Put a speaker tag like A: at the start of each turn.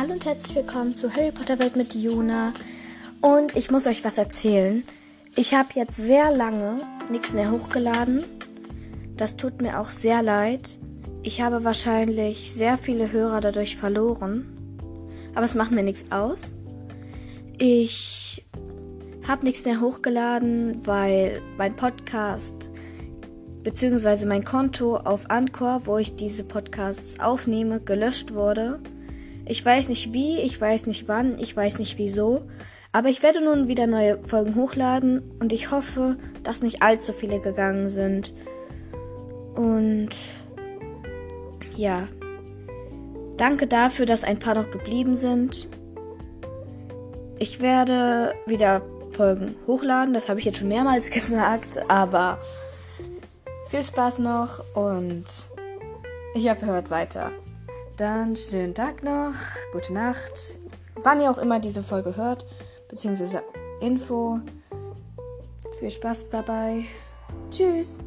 A: Hallo und herzlich willkommen zu Harry Potter Welt mit Juna. Und ich muss euch was erzählen. Ich habe jetzt sehr lange nichts mehr hochgeladen. Das tut mir auch sehr leid. Ich habe wahrscheinlich sehr viele Hörer dadurch verloren. Aber es macht mir nichts aus. Ich habe nichts mehr hochgeladen, weil mein Podcast bzw. mein Konto auf Anchor, wo ich diese Podcasts aufnehme, gelöscht wurde. Ich weiß nicht wie, ich weiß nicht wann, ich weiß nicht wieso. Aber ich werde nun wieder neue Folgen hochladen und ich hoffe, dass nicht allzu viele gegangen sind. Und ja, danke dafür, dass ein paar noch geblieben sind. Ich werde wieder Folgen hochladen, das habe ich jetzt schon mehrmals gesagt, aber viel Spaß noch und ich hoffe, hört weiter. Dann schönen Tag noch, gute Nacht, wann ihr auch immer diese Folge hört, beziehungsweise Info. Viel Spaß dabei. Tschüss.